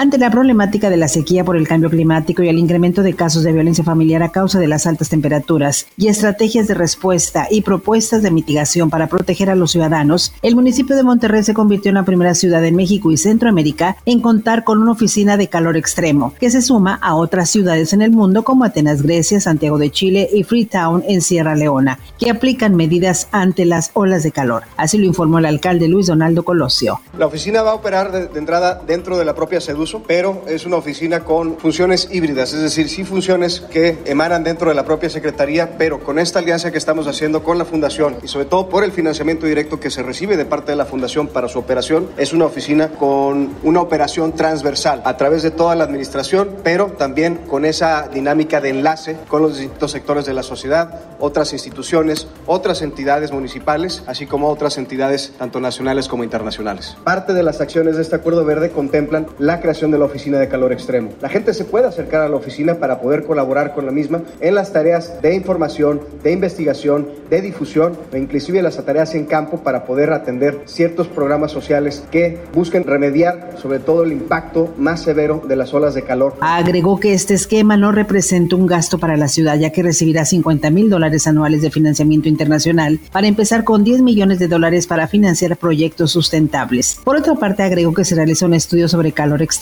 Ante la problemática de la sequía por el cambio climático y el incremento de casos de violencia familiar a causa de las altas temperaturas y estrategias de respuesta y propuestas de mitigación para proteger a los ciudadanos, el municipio de Monterrey se convirtió en la primera ciudad en México y Centroamérica en contar con una oficina de calor extremo, que se suma a otras ciudades en el mundo como Atenas, Grecia, Santiago de Chile y Freetown en Sierra Leona, que aplican medidas ante las olas de calor. Así lo informó el alcalde Luis Donaldo Colosio. La oficina va a operar de, entrada dentro de la propia SEDUS pero es una oficina con funciones híbridas, es decir, sí funciones que emanan dentro de la propia Secretaría, pero con esta alianza que estamos haciendo con la Fundación y sobre todo por el financiamiento directo que se recibe de parte de la Fundación para su operación, es una oficina con una operación transversal a través de toda la administración, pero también con esa dinámica de enlace con los distintos sectores de la sociedad, otras instituciones, otras entidades municipales, así como otras entidades tanto nacionales como internacionales. Parte de las acciones de este acuerdo verde contemplan la creación de la Oficina de Calor Extremo. La gente se puede acercar a la oficina para poder colaborar con la misma en las tareas de información, de investigación, de difusión e inclusive las tareas en campo para poder atender ciertos programas sociales que busquen remediar sobre todo el impacto más severo de las olas de calor. Agregó que este esquema no representa un gasto para la ciudad ya que recibirá 50 mil dólares anuales de financiamiento internacional para empezar con 10 millones de dólares para financiar proyectos sustentables. Por otra parte, agregó que se realiza un estudio sobre calor extremo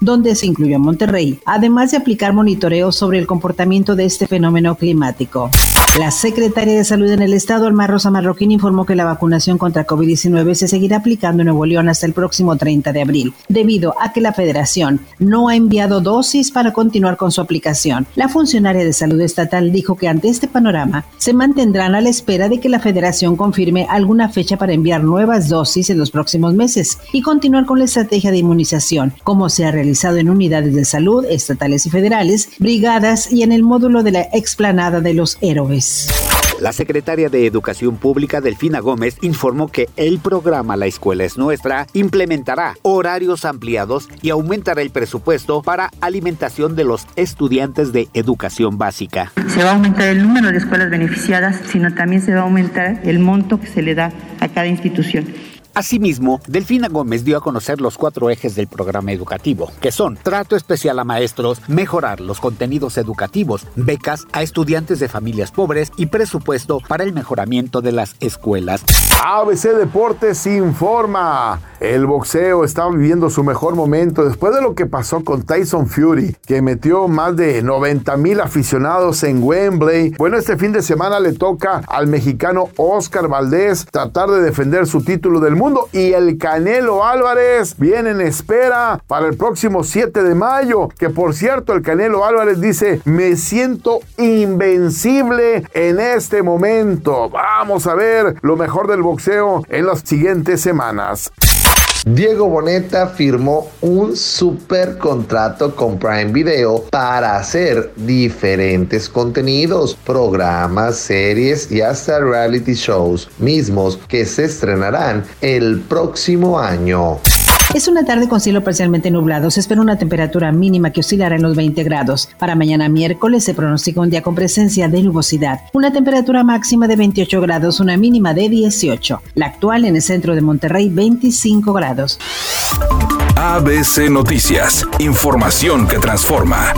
donde se incluyó Monterrey, además de aplicar monitoreo sobre el comportamiento de este fenómeno climático. La secretaria de Salud en el Estado, Alma Rosa Marroquín, informó que la vacunación contra COVID-19 se seguirá aplicando en Nuevo León hasta el próximo 30 de abril, debido a que la Federación no ha enviado dosis para continuar con su aplicación. La funcionaria de salud estatal dijo que ante este panorama se mantendrán a la espera de que la Federación confirme alguna fecha para enviar nuevas dosis en los próximos meses y continuar con la estrategia de inmunización, como se ha realizado en unidades de salud estatales y federales, brigadas y en el módulo de la explanada de los héroes. La secretaria de Educación Pública, Delfina Gómez, informó que el programa La Escuela es Nuestra implementará horarios ampliados y aumentará el presupuesto para alimentación de los estudiantes de educación básica. Se va a aumentar el número de escuelas beneficiadas, sino también se va a aumentar el monto que se le da a cada institución. Asimismo, Delfina Gómez dio a conocer los cuatro ejes del programa educativo, que son trato especial a maestros, mejorar los contenidos educativos, becas a estudiantes de familias pobres y presupuesto para el mejoramiento de las escuelas. ABC Deportes informa. El boxeo está viviendo su mejor momento después de lo que pasó con Tyson Fury, que metió más de 90 mil aficionados en Wembley. Bueno, este fin de semana le toca al mexicano Oscar Valdés tratar de defender su título del mundo y el Canelo Álvarez viene en espera para el próximo 7 de mayo, que por cierto el Canelo Álvarez dice, me siento invencible en este momento. Vamos a ver lo mejor del boxeo en las siguientes semanas. Diego Boneta firmó un super contrato con Prime Video para hacer diferentes contenidos, programas, series y hasta reality shows mismos que se estrenarán el próximo año. Es una tarde con cielo parcialmente nublado. Se espera una temperatura mínima que oscilará en los 20 grados. Para mañana miércoles se pronostica un día con presencia de nubosidad. Una temperatura máxima de 28 grados, una mínima de 18. La actual en el centro de Monterrey, 25 grados. ABC Noticias. Información que transforma.